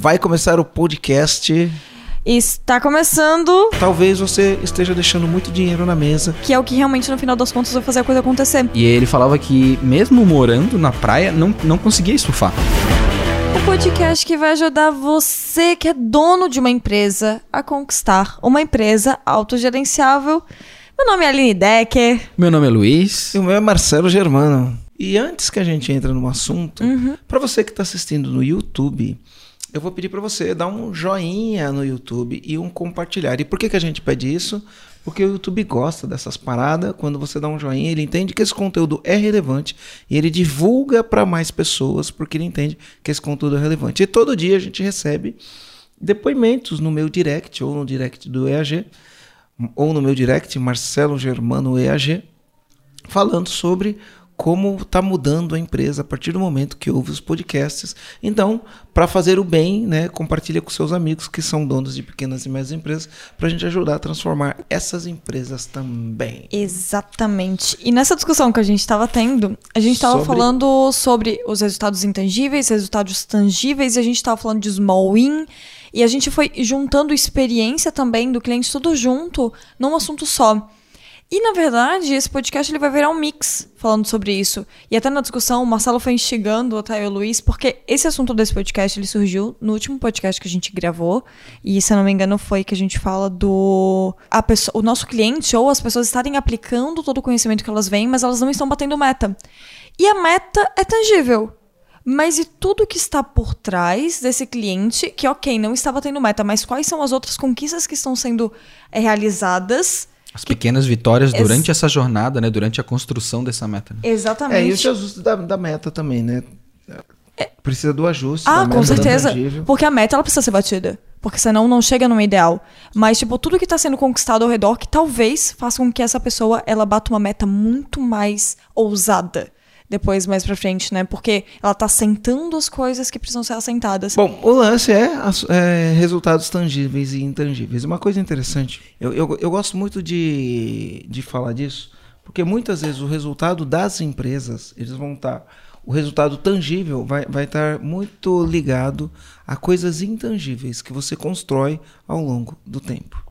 Vai começar o podcast. Está começando, Talvez você esteja deixando muito dinheiro na mesa. que é o que realmente no final das contas vai fazer a coisa acontecer. E ele falava que, mesmo morando na praia, não, não conseguia estufar. O podcast que vai ajudar você que é dono de uma empresa a conquistar uma empresa autogerenciável. Meu nome é Aline Decker. Meu nome é Luiz. E o meu é Marcelo Germano. E antes que a gente entre no assunto, para você que está assistindo no YouTube, eu vou pedir para você dar um joinha no YouTube e um compartilhar. E por que, que a gente pede isso? Porque o YouTube gosta dessas paradas. Quando você dá um joinha, ele entende que esse conteúdo é relevante e ele divulga para mais pessoas porque ele entende que esse conteúdo é relevante. E todo dia a gente recebe depoimentos no meu direct ou no direct do EAG ou no meu direct Marcelo Germano EAG falando sobre como está mudando a empresa a partir do momento que ouve os podcasts. Então, para fazer o bem, né, compartilha com seus amigos que são donos de pequenas e médias empresas, para a gente ajudar a transformar essas empresas também. Exatamente. E nessa discussão que a gente estava tendo, a gente estava Sobre- falando sobre os resultados intangíveis, resultados tangíveis, e a gente estava falando de small win. E a gente foi juntando experiência também do cliente tudo junto num assunto só. E na verdade, esse podcast ele vai virar um mix falando sobre isso. E até na discussão, o Marcelo foi instigando o Luiz, porque esse assunto desse podcast ele surgiu no último podcast que a gente gravou. E se eu não me engano, foi que a gente fala do. A pessoa, o nosso cliente ou as pessoas estarem aplicando todo o conhecimento que elas vêm, mas elas não estão batendo meta. E a meta é tangível. Mas e tudo que está por trás desse cliente, que ok, não está batendo meta, mas quais são as outras conquistas que estão sendo eh, realizadas? As pequenas vitórias durante essa jornada, né? Durante a construção dessa meta. né? Exatamente. É, e o ajuste da, da meta também, né? Precisa do ajuste. da Ah, meta, com do certeza. Porque a meta ela precisa ser batida. Porque senão não chega no ideal. Mas, tipo, tudo que tá sendo conquistado ao redor que talvez faça com que essa pessoa ela bata uma meta muito mais ousada. Depois, mais pra frente, né? Porque ela tá assentando as coisas que precisam ser assentadas. Bom, o lance é, é resultados tangíveis e intangíveis. Uma coisa interessante, eu, eu, eu gosto muito de, de falar disso, porque muitas vezes o resultado das empresas, eles vão estar. o resultado tangível vai, vai estar muito ligado a coisas intangíveis que você constrói ao longo do tempo.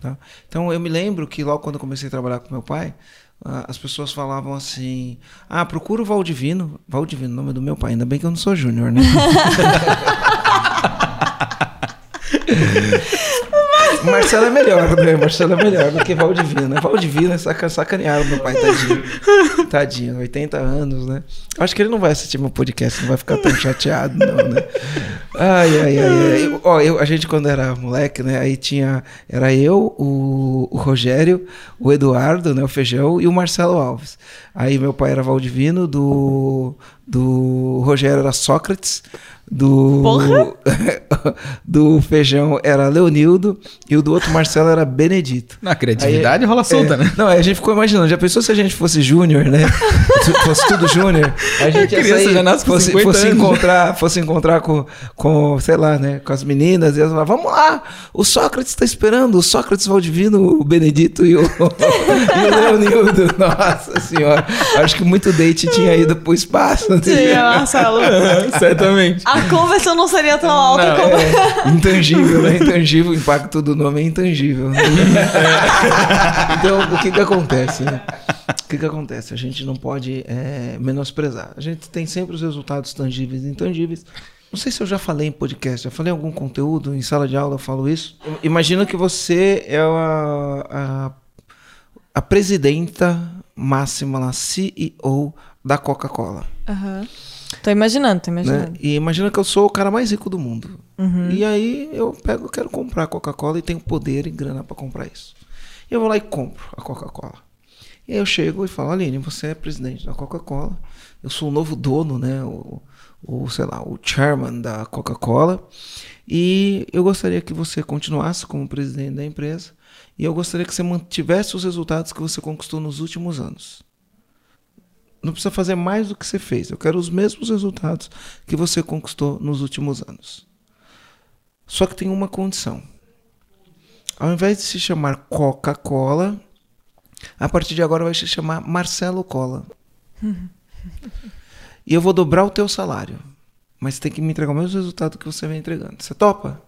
tá? Então eu me lembro que logo quando eu comecei a trabalhar com meu pai, as pessoas falavam assim: Ah, procura o Valdivino. Valdivino, nome do meu pai, ainda bem que eu não sou júnior, né? Marcelo é melhor, né? Marcelo é melhor do que Valdivino. Valdivino é saca, sacanearam meu pai, tadinho. Tadinho, 80 anos, né? Acho que ele não vai assistir meu podcast, não vai ficar tão chateado, não, né? Ai, ai, ai, ai. Ó, eu, a gente quando era moleque, né? Aí tinha. Era eu, o, o Rogério, o Eduardo, né? O Feijão e o Marcelo Alves. Aí meu pai era Valdivino, do. Do Rogério era Sócrates, do. Porra! do Feijão era Leonildo e o do outro Marcelo era Benedito. Na criatividade rola solta, É, né? Não, aí a gente ficou imaginando, já pensou se a gente fosse júnior, né? Se fosse tudo júnior, a gente ia criança sair, já nasce com fosse, 50 fosse anos. encontrar, fosse encontrar com, com, sei lá, né, com as meninas, e elas falavam, vamos lá, o Sócrates está esperando, o Sócrates Valdivino, o Benedito e o, e o Leonildo. Nossa senhora, acho que muito date tinha ido pro espaço. né? Tinha, Marcelo. Certamente. A conversão não seria tão alta Não, como. É, intangível, né? Intangível, o impacto do nome é intangível. né? então, o que que acontece, né? O que que acontece? A gente não pode é, menosprezar. A gente tem sempre os resultados tangíveis e intangíveis. Não sei se eu já falei em podcast, já falei em algum conteúdo, em sala de aula eu falo isso. Imagina que você é a, a, a presidenta máxima, lá, CEO da Coca-Cola Aham. Tô imaginando, tô né? imaginando. E imagina que eu sou o cara mais rico do mundo. E aí eu pego, quero comprar Coca-Cola e tenho poder e grana para comprar isso. E eu vou lá e compro a Coca-Cola. E aí eu chego e falo, Aline, você é presidente da Coca-Cola. Eu sou o novo dono, né? O, o, sei lá, o chairman da Coca-Cola. E eu gostaria que você continuasse como presidente da empresa. E eu gostaria que você mantivesse os resultados que você conquistou nos últimos anos. Não precisa fazer mais do que você fez. Eu quero os mesmos resultados que você conquistou nos últimos anos. Só que tem uma condição. Ao invés de se chamar Coca-Cola, a partir de agora vai se chamar Marcelo Cola. e eu vou dobrar o teu salário. mas tem que me entregar o mesmo resultado que você vem entregando. Você topa?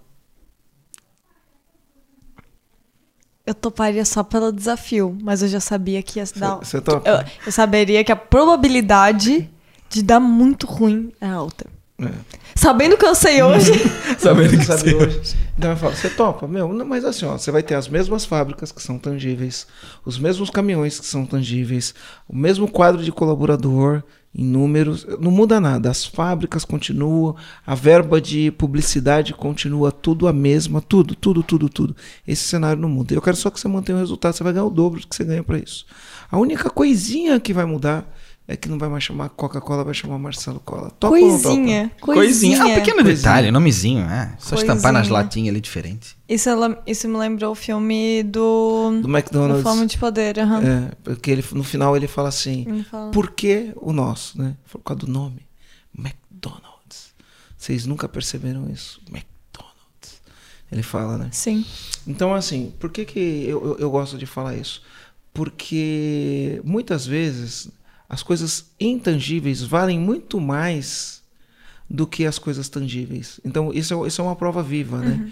Eu toparia só pelo desafio, mas eu já sabia que ia dar. Você topa? Eu, eu saberia que a probabilidade de dar muito ruim é alta. É. Sabendo que eu sei hoje. Sabendo que sabe hoje. Então eu falo, você topa? Meu, mas assim, ó, você vai ter as mesmas fábricas que são tangíveis, os mesmos caminhões que são tangíveis, o mesmo quadro de colaborador em números, não muda nada. As fábricas continuam, a verba de publicidade continua tudo a mesma, tudo, tudo, tudo, tudo. Esse cenário não muda. Eu quero só que você mantenha o resultado, você vai ganhar o dobro do que você ganha para isso. A única coisinha que vai mudar é que não vai mais chamar Coca-Cola, vai chamar Marcelo Cola. Topa coisinha, topa? coisinha. Coisinha. Ah, pequeno coisinha. detalhe, nomezinho, é. Só coisinha. estampar nas latinhas ali diferente. Isso, isso me lembrou o filme do... Do McDonald's. Do Fome de Poder, uhum. É, porque ele, no final ele fala assim, ele fala. por que o nosso, né? Por causa do nome. McDonald's. Vocês nunca perceberam isso? McDonald's. Ele fala, né? Sim. Então, assim, por que, que eu, eu, eu gosto de falar isso? Porque muitas vezes as coisas intangíveis valem muito mais do que as coisas tangíveis. Então, isso é, isso é uma prova viva, né? Uhum.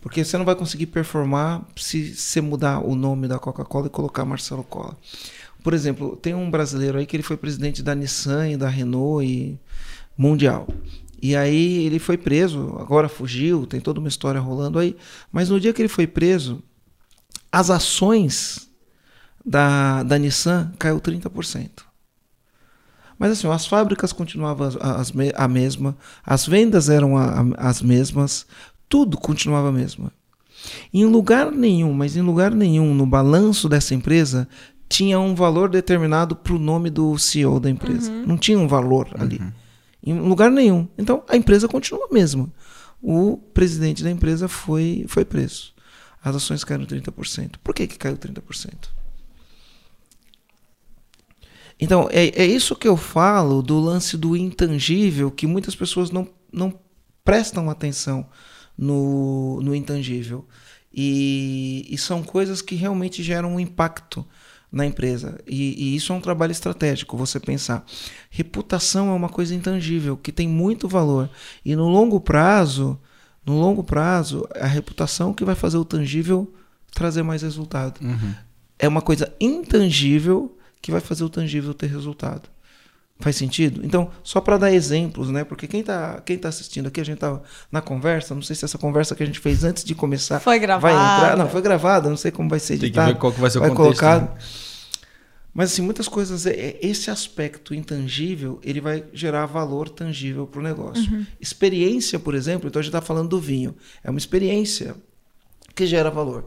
Porque você não vai conseguir performar se você mudar o nome da Coca-Cola e colocar Marcelo Cola. Por exemplo, tem um brasileiro aí que ele foi presidente da Nissan e da Renault e mundial. E aí ele foi preso, agora fugiu, tem toda uma história rolando aí. Mas no dia que ele foi preso, as ações da, da Nissan caiu 30%. Mas assim, as fábricas continuavam as, a mesma, as vendas eram as mesmas, tudo continuava a mesma. Em lugar nenhum, mas em lugar nenhum no balanço dessa empresa tinha um valor determinado para o nome do CEO da empresa. Uhum. Não tinha um valor ali. Uhum. Em lugar nenhum. Então a empresa continua a mesma. O presidente da empresa foi, foi preso. As ações caíram 30%. Por que, que caiu 30%? Então, é, é isso que eu falo do lance do intangível, que muitas pessoas não, não prestam atenção no, no intangível. E, e são coisas que realmente geram um impacto na empresa. E, e, isso é um trabalho estratégico, você pensar. Reputação é uma coisa intangível, que tem muito valor. E no longo prazo, no longo prazo, a reputação que vai fazer o tangível trazer mais resultado. Uhum. É uma coisa intangível que vai fazer o tangível ter resultado. Faz sentido? Então, só para dar exemplos, né? Porque quem está quem tá assistindo aqui, a gente estava na conversa, não sei se essa conversa que a gente fez antes de começar foi gravada. vai entrar. Não, foi gravada, não sei como vai ser editado. Tem que ver qual que vai ser o vai contexto. Colocado. Né? Mas assim, muitas coisas, é, é, esse aspecto intangível, ele vai gerar valor tangível para o negócio. Uhum. Experiência, por exemplo, então a gente está falando do vinho. É uma experiência que gera valor.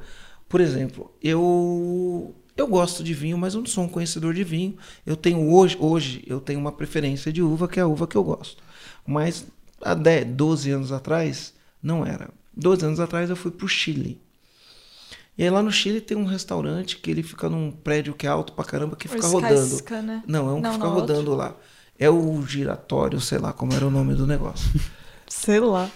Por exemplo, eu eu gosto de vinho, mas eu não sou um conhecedor de vinho. Eu tenho hoje, hoje eu tenho uma preferência de uva, que é a uva que eu gosto. Mas há 10, 12 anos atrás, não era. 12 anos atrás eu fui para o Chile. E aí lá no Chile tem um restaurante que ele fica num prédio que é alto pra caramba, que fica rodando. Né? Não, é um não, que fica rodando outro. lá. É o giratório, sei lá como era o nome do negócio. sei lá.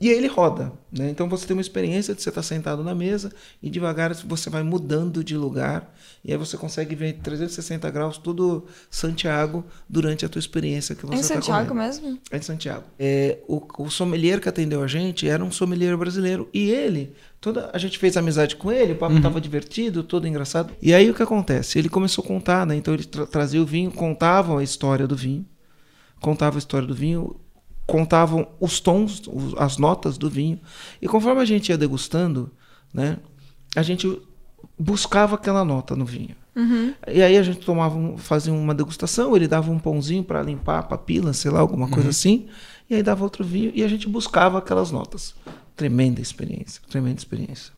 E aí ele roda, né? Então você tem uma experiência de você estar sentado na mesa e devagar você vai mudando de lugar e aí você consegue ver 360 graus todo Santiago durante a tua experiência que você está É em Santiago mesmo? É em Santiago. É, o, o sommelier que atendeu a gente era um sommelier brasileiro e ele, toda a gente fez amizade com ele, o papo estava uhum. divertido, todo engraçado. E aí o que acontece? Ele começou a contar, né? Então ele tra trazia o vinho, contava a história do vinho, contava a história do vinho contavam os tons, as notas do vinho. E conforme a gente ia degustando, né, a gente buscava aquela nota no vinho. Uhum. E aí a gente tomava, fazia uma degustação, ele dava um pãozinho para limpar a papila, sei lá, alguma coisa uhum. assim, e aí dava outro vinho e a gente buscava aquelas notas. Tremenda experiência, tremenda experiência.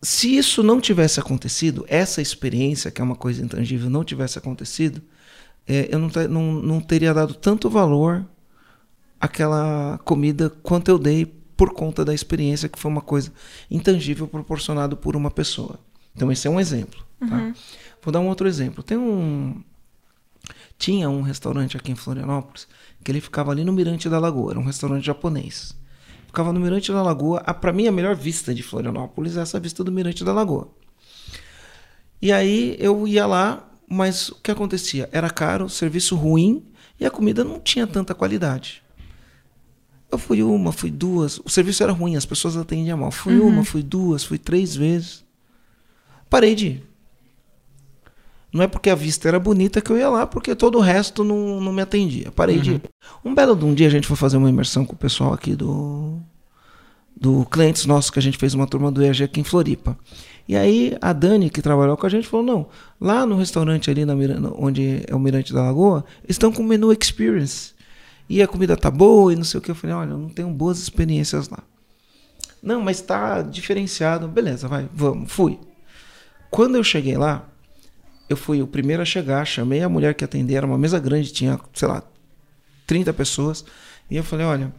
Se isso não tivesse acontecido, essa experiência, que é uma coisa intangível, não tivesse acontecido, é, eu não, não, não teria dado tanto valor àquela comida quanto eu dei por conta da experiência, que foi uma coisa intangível proporcionada por uma pessoa. Então, esse é um exemplo. Tá? Uhum. Vou dar um outro exemplo. Tem um. Tinha um restaurante aqui em Florianópolis que ele ficava ali no Mirante da Lagoa. Era um restaurante japonês. Ficava no Mirante da Lagoa. Para mim, a melhor vista de Florianópolis é essa vista do Mirante da Lagoa. E aí eu ia lá mas o que acontecia? Era caro, serviço ruim E a comida não tinha tanta qualidade. Eu fui uma, fui duas. O serviço era ruim, as pessoas atendiam mal. Fui uhum. uma, fui duas, fui três vezes. Parei de ir. Não é porque a vista era bonita que eu ia lá, porque todo o resto não, não me atendia. Parei uhum. de ir. Um belo de um dia a gente foi fazer uma imersão com o pessoal aqui do, do clientes nossos, que a gente fez uma turma do EAG aqui em Floripa. E aí a Dani, que trabalhou com a gente, falou: não, lá no restaurante ali na onde é o Mirante da Lagoa, estão com menu experience. E a comida tá boa e não sei o que. Eu falei, olha, eu não tenho boas experiências lá. Não, mas tá diferenciado. Beleza, vai, vamos, fui. Quando eu cheguei lá, eu fui o primeiro a chegar, chamei a mulher que atendia, era uma mesa grande, tinha, sei lá, 30 pessoas. E eu falei, olha,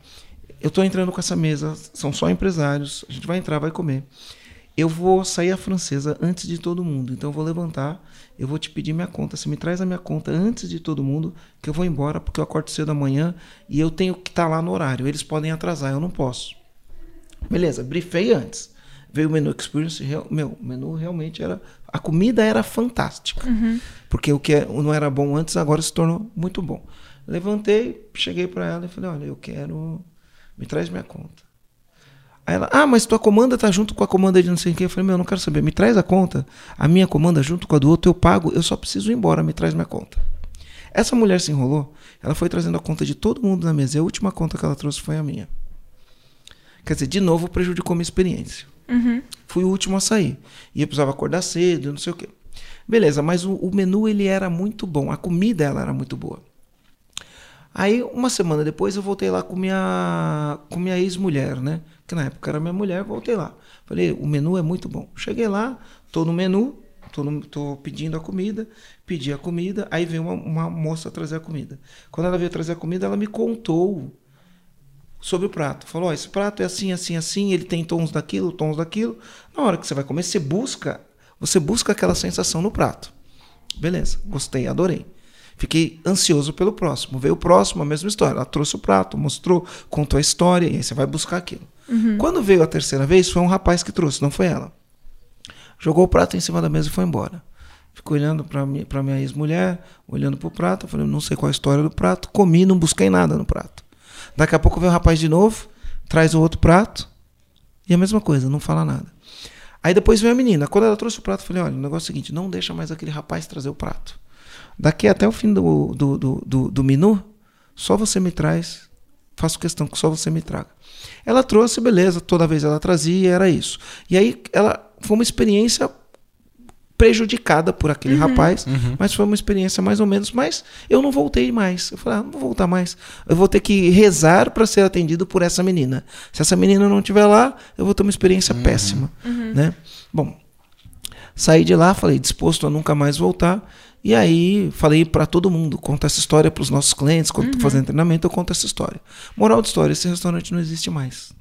eu tô entrando com essa mesa, são só empresários, a gente vai entrar, vai comer eu vou sair a francesa antes de todo mundo. Então eu vou levantar, eu vou te pedir minha conta. Você me traz a minha conta antes de todo mundo, que eu vou embora porque eu acordo cedo amanhã e eu tenho que estar tá lá no horário. Eles podem atrasar, eu não posso. Beleza, briefei antes. Veio o menu experience, meu, o menu realmente era a comida era fantástica. Uhum. Porque o que é, não era bom antes agora se tornou muito bom. Levantei, cheguei para ela e falei: "Olha, eu quero me traz minha conta". Aí ela, ah, mas tua comanda tá junto com a comanda de não sei o que. Eu falei, meu, eu não quero saber, me traz a conta, a minha comanda junto com a do outro, eu pago, eu só preciso ir embora, me traz minha conta. Essa mulher se enrolou, ela foi trazendo a conta de todo mundo na mesa, e a última conta que ela trouxe foi a minha. Quer dizer, de novo prejudicou minha experiência. Uhum. Fui o último a sair. E eu precisava acordar cedo, não sei o quê. Beleza, mas o, o menu ele era muito bom, a comida ela era muito boa. Aí, uma semana depois, eu voltei lá com minha, com minha ex-mulher, né? Que na época era minha mulher, voltei lá. Falei, o menu é muito bom. Cheguei lá, tô no menu, tô, no, tô pedindo a comida, pedi a comida, aí veio uma, uma moça trazer a comida. Quando ela veio trazer a comida, ela me contou sobre o prato. Falou: oh, esse prato é assim, assim, assim, ele tem tons daquilo, tons daquilo. Na hora que você vai comer, você busca, você busca aquela sensação no prato. Beleza, gostei, adorei. Fiquei ansioso pelo próximo. Veio o próximo, a mesma história. Ela trouxe o prato, mostrou, contou a história, e aí você vai buscar aquilo. Uhum. Quando veio a terceira vez, foi um rapaz que trouxe, não foi ela. Jogou o prato em cima da mesa e foi embora. Fico olhando para pra minha ex-mulher, olhando pro prato, falei, não sei qual é a história do prato, comi, não busquei nada no prato. Daqui a pouco vem o rapaz de novo, traz o outro prato, e a mesma coisa, não fala nada. Aí depois vem a menina. Quando ela trouxe o prato, eu falei: olha, o negócio é o seguinte, não deixa mais aquele rapaz trazer o prato. Daqui até o fim do, do, do, do, do menu, só você me traz. Faço questão que só você me traga. Ela trouxe, beleza, toda vez ela trazia, era isso. E aí ela foi uma experiência prejudicada por aquele uhum. rapaz, uhum. mas foi uma experiência mais ou menos, mas eu não voltei mais. Eu falei, ah, não vou voltar mais. Eu vou ter que rezar para ser atendido por essa menina. Se essa menina não estiver lá, eu vou ter uma experiência uhum. péssima, uhum. né? Bom, saí de lá, falei, disposto a nunca mais voltar. E aí falei para todo mundo, conta essa história para os nossos clientes, quando estou uhum. fazendo treinamento, eu conto essa história. Moral de história, esse restaurante não existe mais.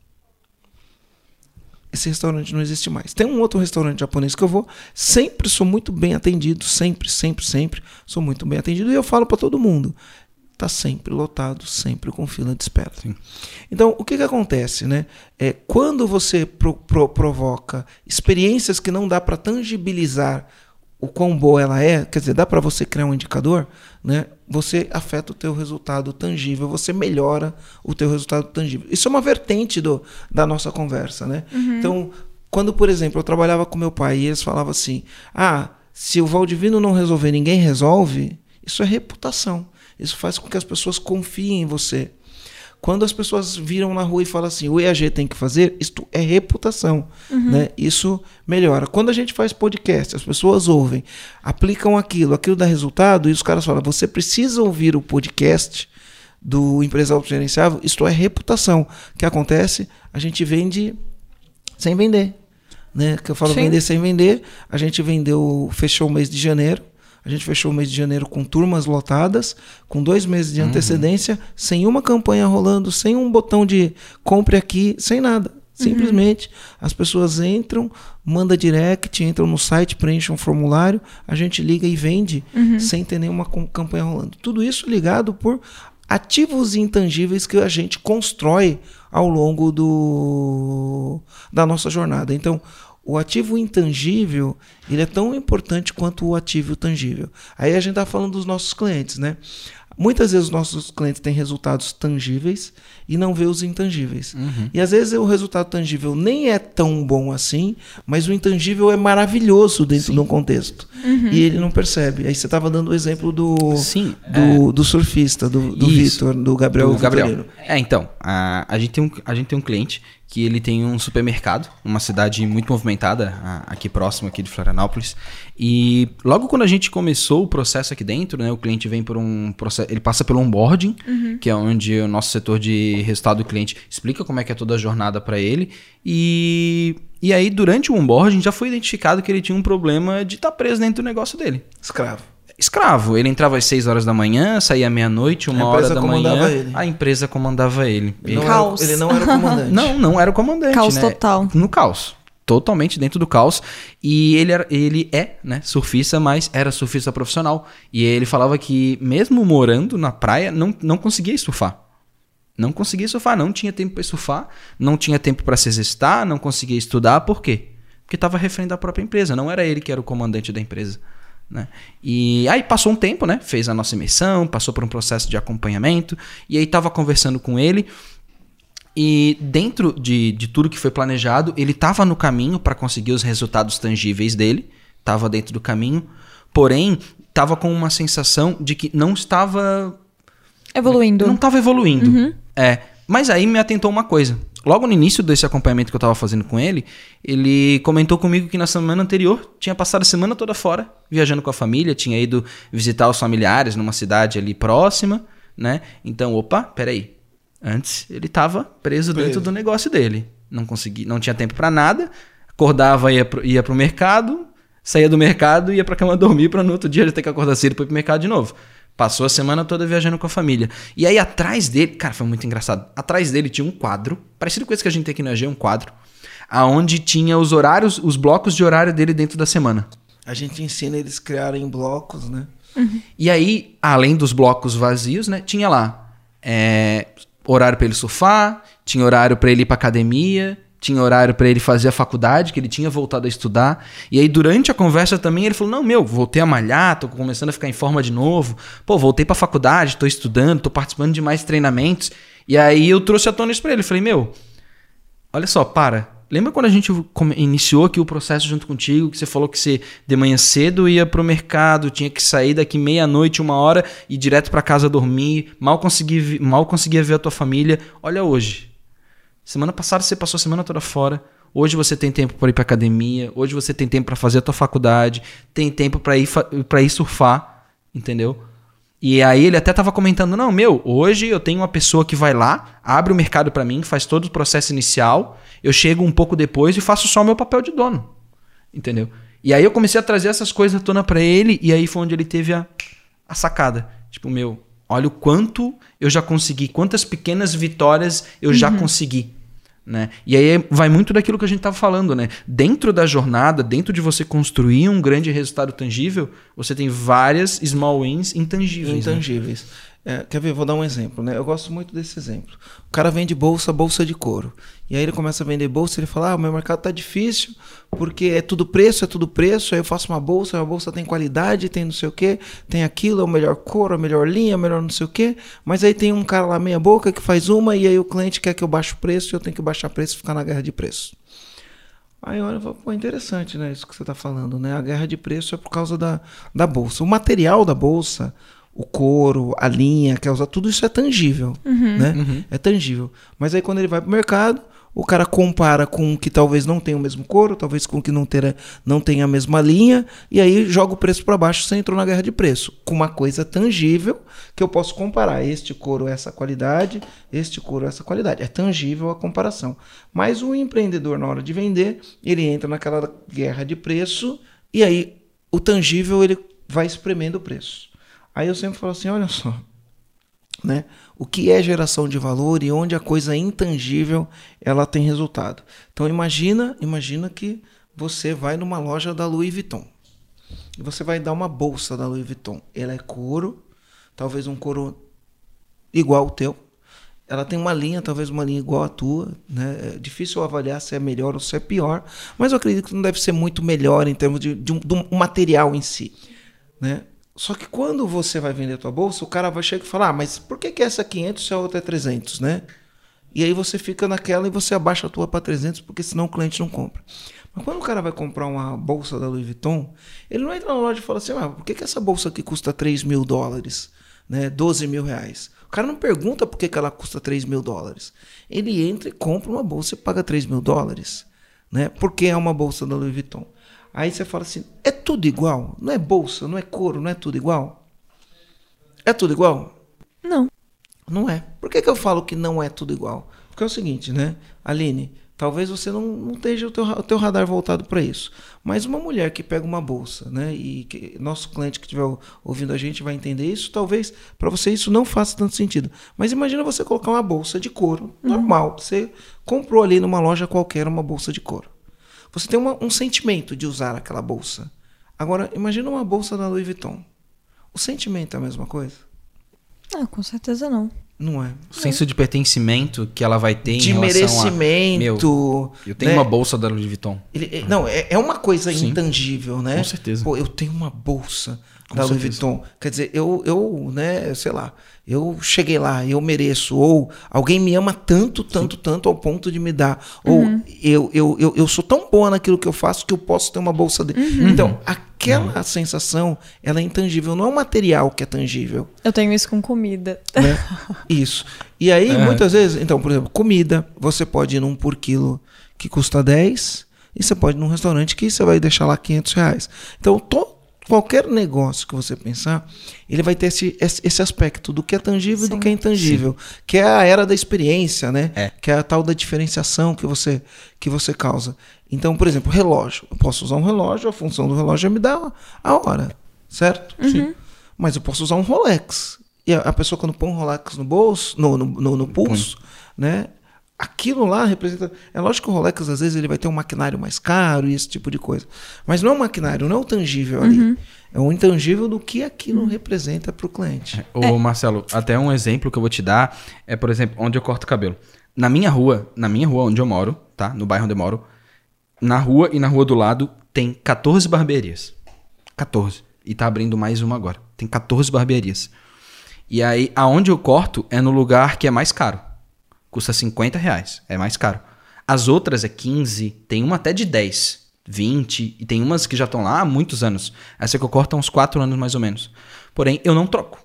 Esse restaurante não existe mais. Tem um outro restaurante japonês que eu vou, sempre sou muito bem atendido, sempre, sempre, sempre sou muito bem atendido e eu falo para todo mundo, tá sempre lotado, sempre com fila de espera. Sim. Então, o que que acontece, né? É quando você pro, pro, provoca experiências que não dá para tangibilizar o quão boa ela é, quer dizer, dá para você criar um indicador, né? Você afeta o teu resultado tangível, você melhora o teu resultado tangível. Isso é uma vertente do, da nossa conversa, né? Uhum. Então, quando, por exemplo, eu trabalhava com meu pai e eles falavam assim: "Ah, se o Valdivino não resolver, ninguém resolve", isso é reputação. Isso faz com que as pessoas confiem em você. Quando as pessoas viram na rua e falam assim, o EAG tem que fazer, isto é reputação. Uhum. Né? Isso melhora. Quando a gente faz podcast, as pessoas ouvem, aplicam aquilo, aquilo dá resultado, e os caras falam, você precisa ouvir o podcast do empresário gerenciável, isto é reputação. O que acontece? A gente vende sem vender. Né? Que eu falo Sim. vender sem vender. A gente vendeu, fechou o mês de janeiro a gente fechou o mês de janeiro com turmas lotadas, com dois meses de uhum. antecedência, sem uma campanha rolando, sem um botão de compre aqui, sem nada. Uhum. Simplesmente uhum. as pessoas entram, manda direct, entram no site, preenchem um formulário, a gente liga e vende uhum. sem ter nenhuma campanha rolando. Tudo isso ligado por ativos intangíveis que a gente constrói ao longo do, da nossa jornada. Então, o ativo intangível ele é tão importante quanto o ativo tangível. Aí a gente está falando dos nossos clientes, né? Muitas vezes os nossos clientes têm resultados tangíveis e não vê os intangíveis. Uhum. E às vezes o resultado tangível nem é tão bom assim, mas o intangível é maravilhoso dentro Sim. de um contexto. Uhum. E ele não percebe. Aí você estava dando o exemplo do, Sim, do, é... do surfista, do, do Vitor, do Gabriel. Do Gabriel. É, então, a, a, gente tem um, a gente tem um cliente que ele tem um supermercado, uma cidade muito movimentada, aqui próximo aqui de Florianópolis. E logo quando a gente começou o processo aqui dentro, né, o cliente vem por um processo, ele passa pelo onboarding, uhum. que é onde o nosso setor de resultado do cliente explica como é que é toda a jornada para ele. E, e aí durante o onboarding já foi identificado que ele tinha um problema de estar tá preso dentro do negócio dele. Escravo escravo. Ele entrava às 6 horas da manhã, saía meia-noite, uma hora da manhã. Ele. A empresa comandava ele. Ele não, caos. Era, ele não era o comandante. não, não era o comandante. Caos né? total. No caos. Totalmente dentro do caos. E ele, era, ele é, né, surfista, mas era surfista profissional. E ele falava que, mesmo morando na praia, não, não conseguia surfar. Não conseguia surfar, não tinha tempo para surfar, não tinha tempo para se exercitar, não conseguia estudar. Por quê? Porque estava refém da própria empresa. Não era ele que era o comandante da empresa. Né? E aí passou um tempo, né? Fez a nossa imersão, passou por um processo de acompanhamento, e aí estava conversando com ele. E dentro de, de tudo que foi planejado, ele estava no caminho para conseguir os resultados tangíveis dele, estava dentro do caminho, porém estava com uma sensação de que não estava evoluindo. Não estava evoluindo. Uhum. É, mas aí me atentou uma coisa. Logo no início desse acompanhamento que eu estava fazendo com ele, ele comentou comigo que na semana anterior tinha passado a semana toda fora, viajando com a família, tinha ido visitar os familiares numa cidade ali próxima, né? Então, opa, peraí. Antes ele estava preso, preso dentro do negócio dele. Não conseguia, não tinha tempo para nada, acordava ia pro, ia pro mercado, saía do mercado e ia pra cama dormir para no outro dia ele ter que acordar cedo para ir pro mercado de novo. Passou a semana toda viajando com a família. E aí atrás dele, cara, foi muito engraçado. Atrás dele tinha um quadro, parecido com esse que a gente tem aqui na EG, um quadro, aonde tinha os horários, os blocos de horário dele dentro da semana. A gente ensina eles a criarem blocos, né? Uhum. E aí, além dos blocos vazios, né, tinha lá é, horário para ele surfar, tinha horário para ele ir para academia, tinha horário para ele fazer a faculdade, que ele tinha voltado a estudar. E aí, durante a conversa também, ele falou: Não, meu, voltei a malhar, tô começando a ficar em forma de novo. Pô, voltei pra faculdade, tô estudando, tô participando de mais treinamentos. E aí eu trouxe a tona isso pra ele. Falei: Meu, olha só, para. Lembra quando a gente iniciou aqui o processo junto contigo, que você falou que você de manhã cedo ia pro mercado, tinha que sair daqui meia-noite, uma hora e ir direto para casa dormir, mal conseguia, mal conseguia ver a tua família. Olha hoje. Semana passada você passou a semana toda fora. Hoje você tem tempo para ir para academia. Hoje você tem tempo para fazer a tua faculdade. Tem tempo para ir para ir surfar, entendeu? E aí ele até tava comentando: "Não, meu, hoje eu tenho uma pessoa que vai lá, abre o mercado para mim, faz todo o processo inicial. Eu chego um pouco depois e faço só o meu papel de dono." Entendeu? E aí eu comecei a trazer essas coisas à tona para ele e aí foi onde ele teve a, a sacada. Tipo, meu, olha o quanto eu já consegui, quantas pequenas vitórias eu uhum. já consegui. Né? E aí vai muito daquilo que a gente estava falando, né? Dentro da jornada, dentro de você construir um grande resultado tangível, você tem várias small wins intangíveis. Né? Intangíveis. Né? É, quer ver? Vou dar um exemplo, né? Eu gosto muito desse exemplo. O cara vende bolsa, bolsa de couro. E aí ele começa a vender bolsa, ele fala: "Ah, o meu mercado tá difícil, porque é tudo preço, é tudo preço. Aí eu faço uma bolsa, a bolsa tem qualidade, tem não sei o quê, tem aquilo, é o melhor couro, a melhor linha, a melhor não sei o quê. Mas aí tem um cara lá meia boca que faz uma e aí o cliente quer que eu baixe o preço, e eu tenho que baixar preço e ficar na guerra de preço." Aí olha, pô, interessante, né? Isso que você está falando, né? A guerra de preço é por causa da, da bolsa. O material da bolsa, o couro, a linha, quer usar, tudo isso é tangível, uhum. né? Uhum. É tangível. Mas aí quando ele vai pro mercado, o cara compara com o que talvez não tenha o mesmo couro, talvez com o que não, ter, não tenha a mesma linha, e aí joga o preço para baixo, você entrou na guerra de preço, com uma coisa tangível que eu posso comparar. Este couro é essa qualidade, este couro é essa qualidade. É tangível a comparação. Mas o empreendedor, na hora de vender, ele entra naquela guerra de preço, e aí o tangível ele vai espremendo o preço. Aí eu sempre falo assim, olha só, né? O que é geração de valor e onde a coisa intangível ela tem resultado. Então imagina, imagina que você vai numa loja da Louis Vuitton e você vai dar uma bolsa da Louis Vuitton. Ela é couro, talvez um couro igual ao teu. Ela tem uma linha, talvez uma linha igual à tua. Né? É difícil avaliar se é melhor ou se é pior, mas eu acredito que não deve ser muito melhor em termos de, de, um, um material em si. Né? Só que quando você vai vender a tua bolsa, o cara vai chegar e falar: ah, mas por que, que essa é 500 e a outra é 300, né? E aí você fica naquela e você abaixa a tua para 300, porque senão o cliente não compra. Mas quando o cara vai comprar uma bolsa da Louis Vuitton, ele não entra na loja e fala assim: ah, por que, que essa bolsa aqui custa 3 mil dólares, né? 12 mil reais? O cara não pergunta por que, que ela custa 3 mil dólares. Ele entra e compra uma bolsa e paga 3 mil dólares, né? Porque é uma bolsa da Louis Vuitton. Aí você fala assim: é tudo igual? Não é bolsa, não é couro, não é tudo igual? É tudo igual? Não. Não é. Por que, que eu falo que não é tudo igual? Porque é o seguinte, né? Aline, talvez você não, não esteja o teu, o teu radar voltado para isso. Mas uma mulher que pega uma bolsa, né? E que, nosso cliente que estiver ouvindo a gente vai entender isso. Talvez para você isso não faça tanto sentido. Mas imagina você colocar uma bolsa de couro normal. Você comprou ali numa loja qualquer uma bolsa de couro. Você tem uma, um sentimento de usar aquela bolsa. Agora, imagina uma bolsa da Louis Vuitton. O sentimento é a mesma coisa? Ah, com certeza não. Não é. O senso de pertencimento que ela vai ter em De relação a... merecimento. Meu, eu tenho né? uma bolsa da Louis Vuitton. Ele- é- não, é, é uma coisa Sim. intangível, né? Com certeza. Pô, eu tenho uma bolsa Com da Louis. Vuitton. Quer dizer, eu, eu, né, sei lá, eu cheguei lá, eu mereço. Ou alguém me ama tanto, tanto, tanto ao ponto de me dar. Ou eu, eu, eu, eu sou tão boa naquilo que eu faço que eu posso ter uma bolsa dele. Então, aquela sensação, ela é intangível. Não é o material que é tangível. Eu tenho isso com comida. né? Isso. E aí, É. muitas vezes, então, por exemplo, comida, você pode ir num por quilo que custa 10 e você pode ir num restaurante que você vai deixar lá 500 reais. Então, to- qualquer negócio que você pensar, ele vai ter esse, esse aspecto do que é tangível e do Sim. que é intangível, que é a era da experiência, né? É. Que é a tal da diferenciação que você, que você causa. Então, por exemplo, relógio. Eu posso usar um relógio, a função do relógio é me dar a hora, certo? Sim. Mas eu posso usar um Rolex. E a, a pessoa quando põe um Rolex no bolso, no, no, no, no pulso, né? Aquilo lá representa. É lógico que o Rolex, às vezes, ele vai ter um maquinário mais caro e esse tipo de coisa. Mas não é o maquinário, não é o tangível ali. É o intangível do que aquilo representa para o cliente. Ô, Marcelo, até um exemplo que eu vou te dar é, por exemplo, onde eu corto o cabelo. Na minha rua, na minha rua onde eu moro, tá? No bairro onde eu moro, na rua e na rua do lado tem 14 barbearias. 14. E tá abrindo mais uma agora. Tem 14 barbearias. E aí, aonde eu corto é no lugar que é mais caro. Custa 50 reais. É mais caro. As outras é 15, tem uma até de 10, 20, e tem umas que já estão lá há muitos anos. Essa que eu corto há uns 4 anos mais ou menos. Porém, eu não troco.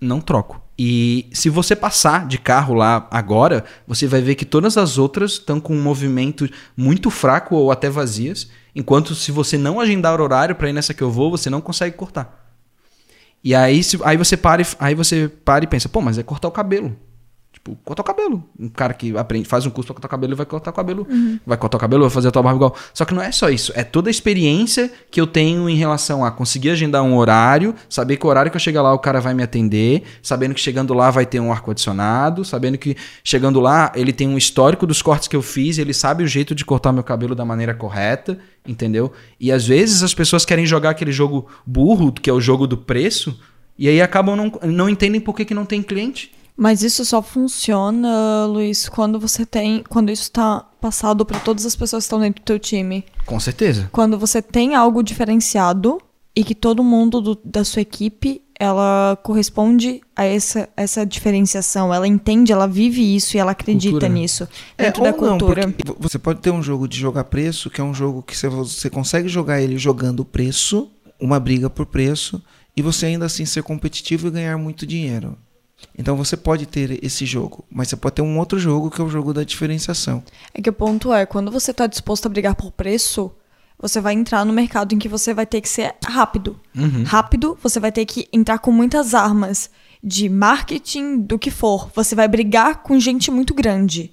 Não troco. E se você passar de carro lá agora, você vai ver que todas as outras estão com um movimento muito fraco ou até vazias. Enquanto se você não agendar horário para ir nessa que eu vou, você não consegue cortar. E aí, se- aí você para e, aí você para e pensa, pô, mas é cortar o cabelo. Tipo, cortar o cabelo. Um cara que aprende, faz um curso pra cortar o cabelo, vai cortar o cabelo. Vai cortar o cabelo, vai fazer a tua barba igual. Só que não é só isso. É toda a experiência que eu tenho em relação a conseguir agendar um horário, saber que o horário que eu chegar lá o cara vai me atender, sabendo que chegando lá vai ter um ar-condicionado, sabendo que chegando lá ele tem um histórico dos cortes que eu fiz, ele sabe o jeito de cortar meu cabelo da maneira correta, entendeu? E às vezes as pessoas querem jogar aquele jogo burro, que é o jogo do preço, e aí acabam não, não entendem por que, que não tem cliente. Mas isso só funciona, Luiz, quando você tem. Quando isso tá passado pra todas as pessoas que estão dentro do teu time. Com certeza. Quando você tem algo diferenciado e que todo mundo do- da sua equipe ela corresponde a essa, essa diferenciação. Ela entende, ela vive isso e ela acredita Cultura. nisso. Dentro da É, ou não, cultura. vo- você pode ter um jogo de jogar preço, que é um jogo que você, você consegue jogar ele jogando preço, uma briga por preço, e você ainda assim ser competitivo e ganhar muito dinheiro. Então você pode ter esse jogo, mas você pode ter um outro jogo que é o jogo da diferenciação. É que o ponto é, quando você está disposto a brigar por preço, você vai entrar no mercado em que você vai ter que ser rápido. Rápido, você vai ter que entrar com muitas armas de marketing, do que for. Você vai brigar com gente muito grande.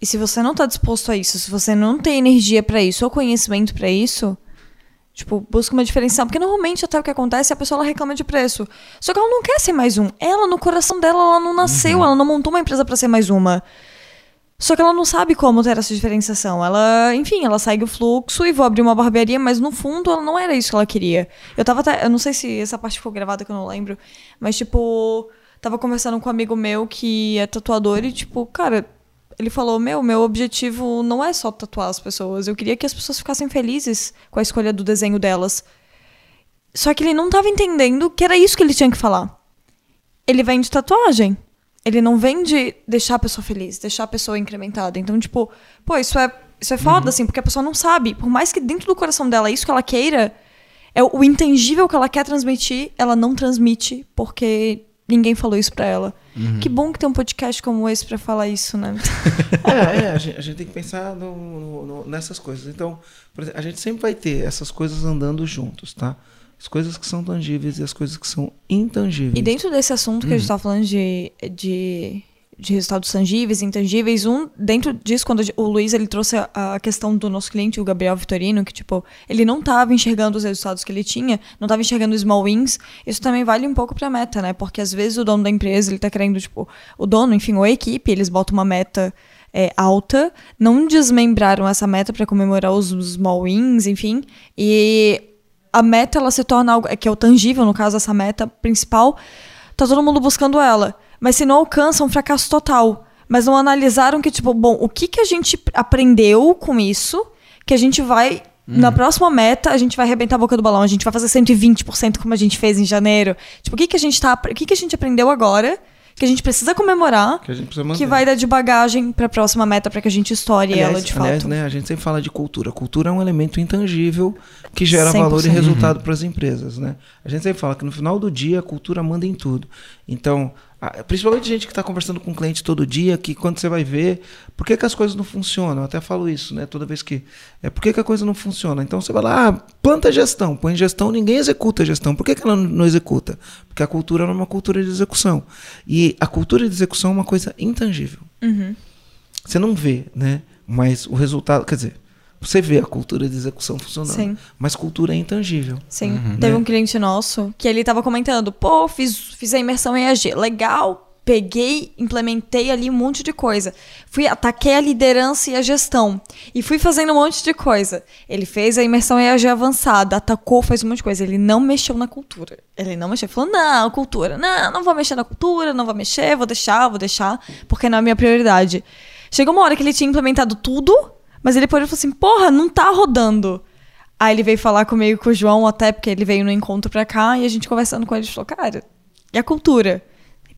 E se você não tá disposto a isso, se você não tem energia pra isso ou conhecimento pra isso, tipo, busca uma diferenciação, porque normalmente até o que acontece é a pessoa ela reclama de preço. Só que ela não quer ser mais um. Ela no coração dela, ela não nasceu, ela não montou uma empresa pra ser mais uma. Só que ela não sabe como ter essa diferenciação. Ela, enfim, ela segue o fluxo e vou abrir uma barbearia, mas no fundo ela não era isso que ela queria. Eu tava até. Eu não sei se essa parte ficou gravada que eu não lembro. Mas, tipo, tava conversando com um amigo meu que é tatuador e, tipo, cara, ele falou: Meu, meu objetivo não é só tatuar as pessoas. Eu queria que as pessoas ficassem felizes com a escolha do desenho delas. Só que ele não tava entendendo que era isso que ele tinha que falar. Ele vende tatuagem. Ele não vende deixar a pessoa feliz, deixar a pessoa incrementada. Então, tipo, pô, isso é, isso é foda, uhum. assim, porque a pessoa não sabe. Por mais que dentro do coração dela é isso que ela queira, é o intangível que ela quer transmitir, ela não transmite porque ninguém falou isso pra ela. Uhum. Que bom que tem um podcast como esse para falar isso, né? é, é a, gente, a, gente, tem que pensar no, no, no, nessas coisas. Então, exemplo, a gente sempre vai ter essas coisas andando juntos, tá? As coisas que são tangíveis e as coisas que são intangíveis. E dentro desse assunto que a gente está falando de, de, de resultados tangíveis, intangíveis, um dentro disso, quando o Luiz ele trouxe a, questão do nosso cliente, o Gabriel Vitorino, que tipo, ele não estava enxergando os resultados que ele tinha, não estava enxergando os small wins, isso também vale um pouco para a meta, né? Porque às vezes o dono da empresa, ele tá querendo, tipo, o dono, enfim, ou a equipe, eles botam uma meta é, alta, não desmembraram essa meta para comemorar os small wins, enfim, e a meta ela se torna algo que é o tangível, no caso essa meta principal, tá todo mundo buscando ela, mas se não alcança é um fracasso total. Mas não analisaram que tipo, bom, o que que a gente aprendeu com isso, que a gente vai Uhum. Na próxima meta, a gente vai arrebentar a boca do balão. A gente vai fazer 120% como a gente fez em janeiro. Tipo, o que, que a gente tá. O que, que a gente aprendeu agora que a gente precisa comemorar, que, precisa que vai dar de bagagem para a próxima meta para que a gente estoure aliás, ela de aliás, fato. Né, a gente sempre fala de cultura. Cultura é um elemento intangível que gera 100%. valor e resultado uhum. para as empresas, né? A gente sempre fala que no final do dia a cultura manda em tudo. Então, Principalmente gente que está conversando com o cliente todo dia, que quando você vai ver, por que, que as coisas não funcionam? Eu até falo isso, né? Toda vez que. É, por que, que a coisa não funciona? Então você vai lá, ah, planta gestão, põe gestão, ninguém executa a gestão. Por que, que ela não executa? Porque a cultura não é uma cultura de execução. E a cultura de execução é uma coisa intangível. Uhum. Você não vê, né? Mas o resultado. Quer dizer, você vê a cultura de execução funcionando. Sim. Mas cultura é intangível. Sim. Uhum. Teve né? um cliente nosso que ele estava comentando: pô, fiz, fiz a imersão em EAG. Legal. Peguei, implementei ali um monte de coisa. Fui, ataquei a liderança e a gestão. E fui fazendo um monte de coisa. Ele fez a imersão EAG avançada, atacou, fez um monte de coisa. Ele não mexeu na cultura. Ele não mexeu. Falou: não, cultura. Não, não vou mexer na cultura, não vou mexer, vou deixar, vou deixar, porque não é a minha prioridade. Chegou uma hora que ele tinha implementado tudo mas ele depois falou assim: porra, não tá rodando. Aí ele veio falar comigo com o João, até porque ele veio no encontro pra cá, e a gente conversando com ele, falou: cara, e a cultura?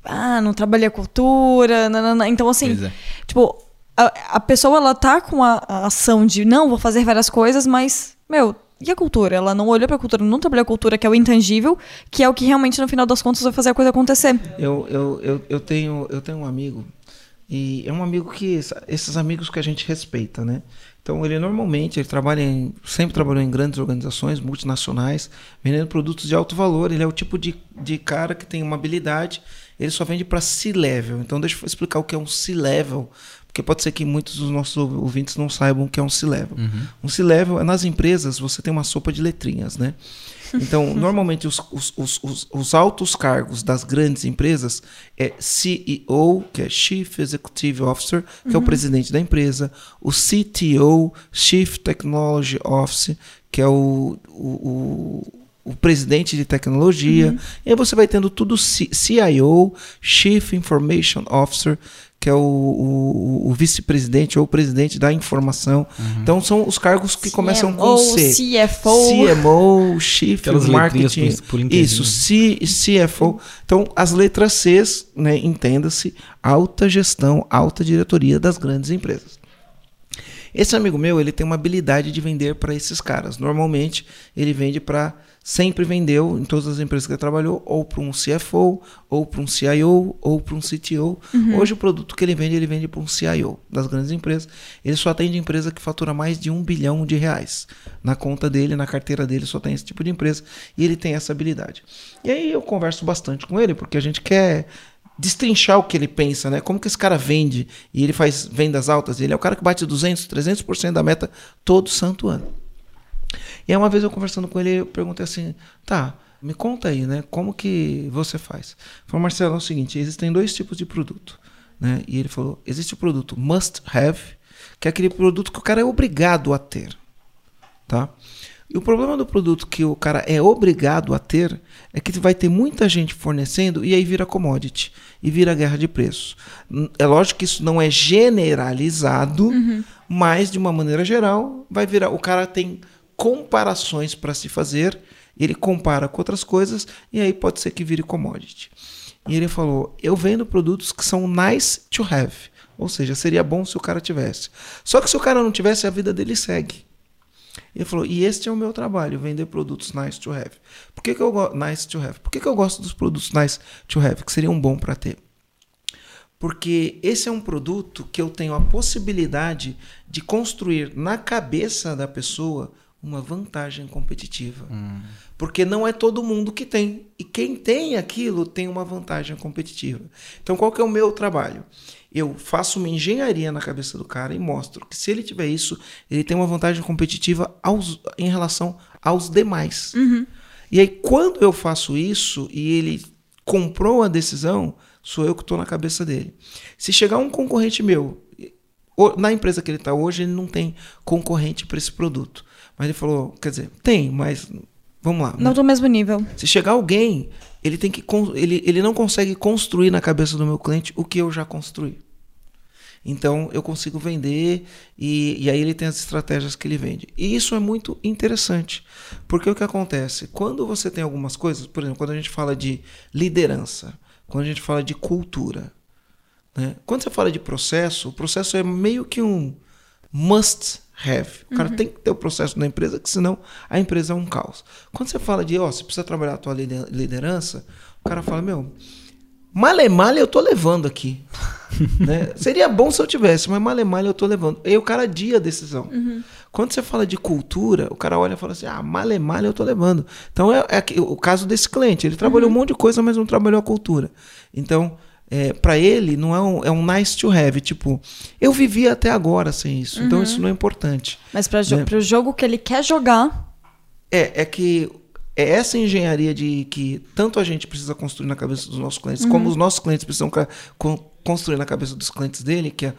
Ah, não trabalhei a cultura, nanana. Então, assim, é. tipo, a, a, pessoa, ela tá com a, a, ação de, não, vou fazer várias coisas, mas, meu, e a cultura? Ela não olhou pra cultura, não trabalhou a cultura, que é o intangível, que é o que realmente, no final das contas, vai fazer a coisa acontecer. Eu, eu, eu, eu, tenho, eu tenho um amigo e é um amigo que esses amigos que a gente respeita, né? Então ele normalmente ele trabalha em, sempre trabalhou em grandes organizações multinacionais, vendendo produtos de alto valor. Ele é o tipo de, de cara que tem uma habilidade. Ele só vende para C-level. Então deixa eu explicar o que é um C-level, porque pode ser que muitos dos nossos ouvintes não saibam o que é um C-level. Uhum. Um C-level é nas empresas você tem uma sopa de letrinhas, né? Então, normalmente, os, os, os, os, altos cargos das grandes empresas é CEO, que é Chief Executive Officer, que uhum. é o uhum. presidente da empresa, o CTO, Chief Technology Officer, que é o, o, o, o presidente de tecnologia. Uhum. E aí você vai tendo tudo CIO, Chief Information Officer, que é o, o, o vice-presidente ou o presidente da informação. Uhum. Então são os cargos que CMO, começam com C. CFO. CMO, Chief Aquelas Marketing. Por, por isso, C, CFO. Então as letras C, né, entenda-se, alta gestão, alta diretoria das grandes empresas. Esse amigo meu, ele tem uma habilidade de vender para esses caras. Normalmente, ele vende para sempre vendeu em todas as empresas que ele trabalhou, ou para um CFO, ou para um CIO, ou para um CTO. Uhum. Hoje o produto que ele vende, ele vende para um CIO das grandes empresas. Ele só atende empresa que fatura mais de um bilhão de reais. Na conta dele, na carteira dele, só tem esse tipo de empresa. E ele tem essa habilidade. E aí eu converso bastante com ele, porque a gente quer destrinchar o que ele pensa, né? Como que esse cara vende e ele faz vendas altas? Ele é o cara que bate 200, 300% da meta todo santo ano. E aí uma vez eu conversando com ele, eu perguntei assim, tá, me conta aí, né? Como que você faz? Falou, Marcelo, é o seguinte, existem dois tipos de produto, né? E ele falou, existe o produto must have, que é aquele produto que o cara é obrigado a ter, tá? E o problema do produto que o cara é obrigado a ter é que vai ter muita gente fornecendo e aí vira commodity e vira guerra de preços. É lógico que isso não é generalizado, uhum. mas de uma maneira geral vai virar. O cara tem comparações para se fazer Ele compara com outras coisas e aí pode ser que vire commodity. E ele falou: Eu vendo produtos que são nice to have. Ou seja, seria bom se o cara tivesse. Só que se o cara não tivesse, a vida dele segue. Ele falou: E este é o meu trabalho, vender produtos nice to have. Por que, que eu gosto nice to have? Por que, que eu gosto dos produtos nice to have, que seriam bom para ter? Porque esse é um produto que eu tenho a possibilidade de construir na cabeça da pessoa uma vantagem competitiva. Hum. Porque não é todo mundo que tem. E quem tem aquilo tem uma vantagem competitiva. Então, qual que é o meu trabalho? Eu faço uma engenharia na cabeça do cara e mostro que se ele tiver isso, ele tem uma vantagem competitiva aos, em relação aos demais. Uhum. E aí, quando eu faço isso e ele comprou a decisão, sou eu que estou na cabeça dele. Se chegar um concorrente meu, na empresa que ele está hoje, ele não tem concorrente para esse produto. Mas ele falou, quer dizer, tem, mas vamos lá. Não do mesmo nível. Se chegar alguém, ele tem que ele, ele não consegue construir na cabeça do meu cliente o que eu já construí. Então eu consigo vender e, e aí ele tem as estratégias que ele vende. E isso é muito interessante, porque o que acontece? Quando você tem algumas coisas, por exemplo, quando a gente fala de liderança, quando a gente fala de cultura, né? quando você fala de processo, o processo é meio que um must have. O cara uhum. tem que ter o processo na empresa, que senão a empresa é um caos. Quando você fala de, ó, oh, você precisa trabalhar a tua liderança, o cara fala, meu, malemalha eu tô levando aqui. né? Seria bom se eu tivesse, mas malemalha eu tô levando. E o cara adia a decisão. Uhum. Quando você fala de cultura, o cara olha e fala assim, ah, malemalha eu tô levando. Então é, é o caso desse cliente. Ele trabalhou uhum. um monte de coisa, mas não trabalhou a cultura. Então é, para ele não é um, é um nice to have, tipo, eu vivi até agora sem isso, então uhum. então isso não é importante. Mas para né? o jogo que ele quer jogar. É, é que é essa engenharia de que tanto a gente precisa construir na cabeça dos nossos clientes, uhum. como os nossos clientes precisam construir na cabeça dos clientes dele, que é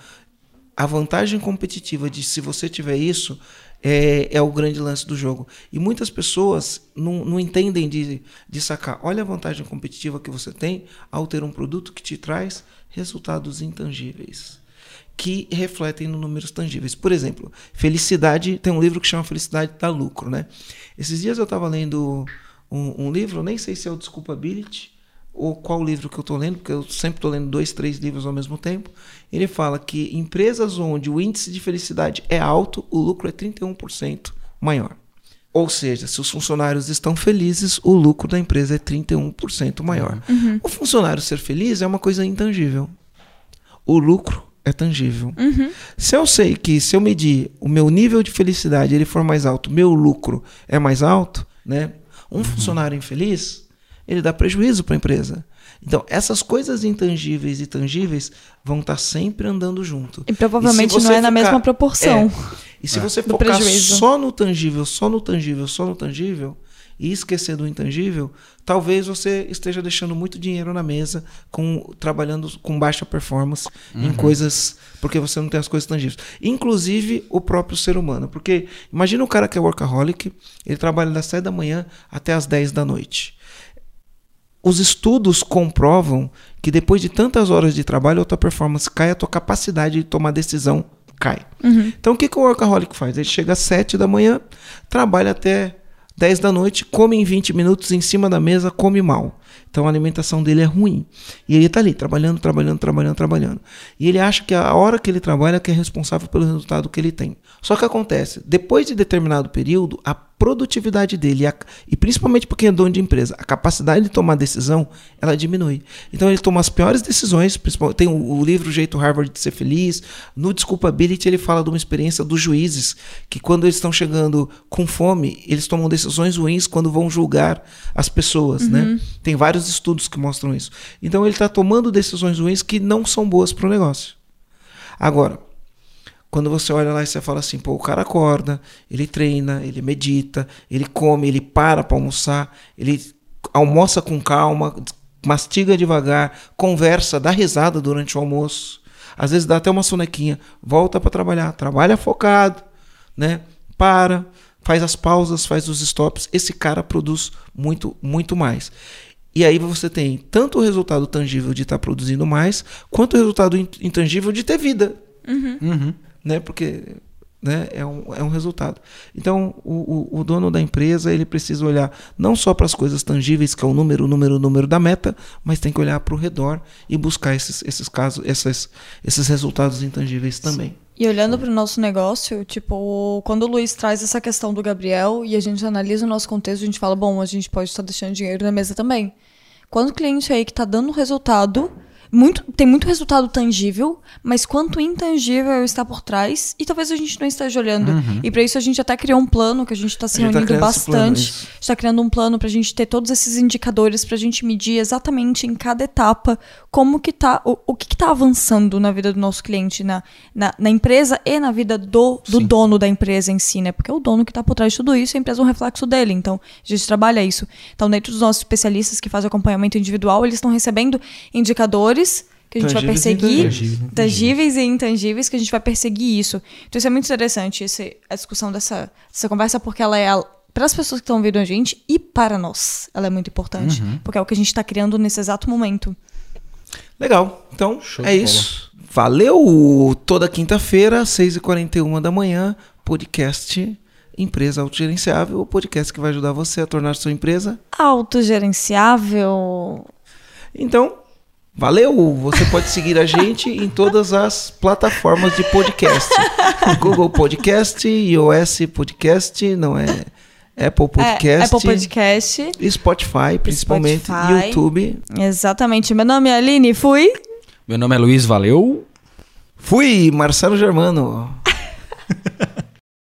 a vantagem competitiva de se você tiver isso, é, é o grande lance do jogo. E muitas pessoas não, não entendem de, de sacar. Olha a vantagem competitiva que você tem ao ter um produto que te traz resultados intangíveis que refletem no números tangíveis. Por exemplo, felicidade, tem um livro que chama Felicidade dá lucro, né? Esses dias eu estava lendo um, um, livro, nem sei se é o Desculpability, ou qual livro que eu estou lendo, porque eu sempre estou lendo dois, três livros ao mesmo tempo. Ele fala que empresas onde o índice de felicidade é alto, o lucro é 31% maior. Ou seja, se os funcionários estão felizes, o lucro da empresa é 31% maior. Uhum. O funcionário ser feliz é uma coisa intangível. O lucro é tangível. Uhum. Se eu sei que se eu medir o meu nível de felicidade ele for mais alto, meu lucro é mais alto, né? Um uhum. funcionário infeliz, ele dá prejuízo para a empresa. Então, essas coisas intangíveis e tangíveis vão estar tá sempre andando junto. E provavelmente e não é ficar, na mesma proporção. É, e se é. você focar prejuízo. só no tangível, só no tangível, só no tangível, e esquecer do intangível, talvez você esteja deixando muito dinheiro na mesa, com, trabalhando com baixa performance uhum. em coisas, porque você não tem as coisas tangíveis. Inclusive o próprio ser humano. Porque imagina o cara que é workaholic, ele trabalha das 7 da manhã até as 10 da noite os estudos comprovam que depois de tantas horas de trabalho, a tua performance cai, a tua capacidade de tomar decisão cai. Uhum. Então, o que, que o workaholic faz? Ele chega às 7 da manhã, trabalha até 10 da noite, come em 20 minutos em cima da mesa, come mal. Então a alimentação dele é ruim. E ele está ali, trabalhando, trabalhando, trabalhando, trabalhando. E ele acha que a hora que ele trabalha que é responsável pelo resultado que ele tem. Só que acontece, depois de determinado período, a produtividade dele, a, e principalmente porque é dono de empresa, a capacidade de tomar decisão, ela diminui. Então ele toma as piores decisões, tem o, o livro Jeito Harvard de Ser Feliz, no Desculpability ele fala de uma experiência dos juízes, que quando eles estão chegando com fome, eles tomam decisões ruins quando vão julgar as pessoas, né? uhum. né? Tem vários estudos que mostram isso. Então ele está tomando decisões ruins que não são boas para o negócio. Agora, quando você olha lá e você fala assim, pô, o cara acorda, ele treina, ele medita, ele come, ele para para almoçar, ele almoça com calma, mastiga devagar, conversa, dá risada durante o almoço. Às vezes dá até uma sonequinha, volta para trabalhar, trabalha focado, né? Para, faz as pausas, faz os stops. Esse cara produz muito, muito mais. E aí você tem tanto o resultado tangível de estar tá produzindo mais, quanto o resultado intangível de ter vida. Uhum. Uhum né? Porque né, é, um, é um resultado. Então, o, o, o dono da empresa ele precisa olhar não só para as coisas tangíveis, que é o número, o número, o número da meta, mas tem que olhar para o redor e buscar esses, esses casos, esses, esses resultados intangíveis também. E olhando para o nosso negócio, tipo, quando o Luiz traz essa questão do Gabriel e a gente analisa o nosso contexto, a gente fala, bom, a gente pode estar deixando dinheiro na mesa também. Quando o cliente aí que está dando resultado, muito, tem muito resultado tangível, mas quanto intangível está por trás, e talvez a gente não esteja olhando. Uhum. E para isso a gente até criou um plano que a gente está se tá reunindo plano, bastante. está criando um plano para a gente ter todos esses indicadores para a gente medir exatamente em cada etapa como que tá, o, o que está avançando na vida do nosso cliente, na, na, na empresa e na vida do, do Sim. dono da empresa em si, né? Porque é o dono que está por trás de tudo isso, a empresa é um reflexo dele. Então, a gente trabalha isso. Então, dentro dos nossos especialistas que fazem acompanhamento individual, eles estão recebendo indicadores que a gente vai Tangíveis e perseguir, intangíveis. tangíveis e intangíveis, que a gente vai perseguir isso. Então, isso é muito interessante, esse, a discussão dessa, dessa conversa, porque ela é para as pessoas que estão ouvindo a gente e para nós. Ela é muito importante, porque é o que a gente está criando nesse exato momento. Legal. Então, Show é de bola. isso. Valeu! Toda quinta-feira, 6h41 da manhã, podcast Empresa Autogerenciável, o podcast que vai ajudar você a tornar sua empresa. Autogerenciável. Então, valeu! Você pode seguir a gente em todas as plataformas de podcast. Google Podcast, iOS Podcast, não é Apple Podcast. É, Apple Podcast. Spotify, principalmente, Spotify. YouTube. Exatamente. Meu nome é Aline, fui. Meu nome é Luiz, valeu. Fui, Marcelo Germano.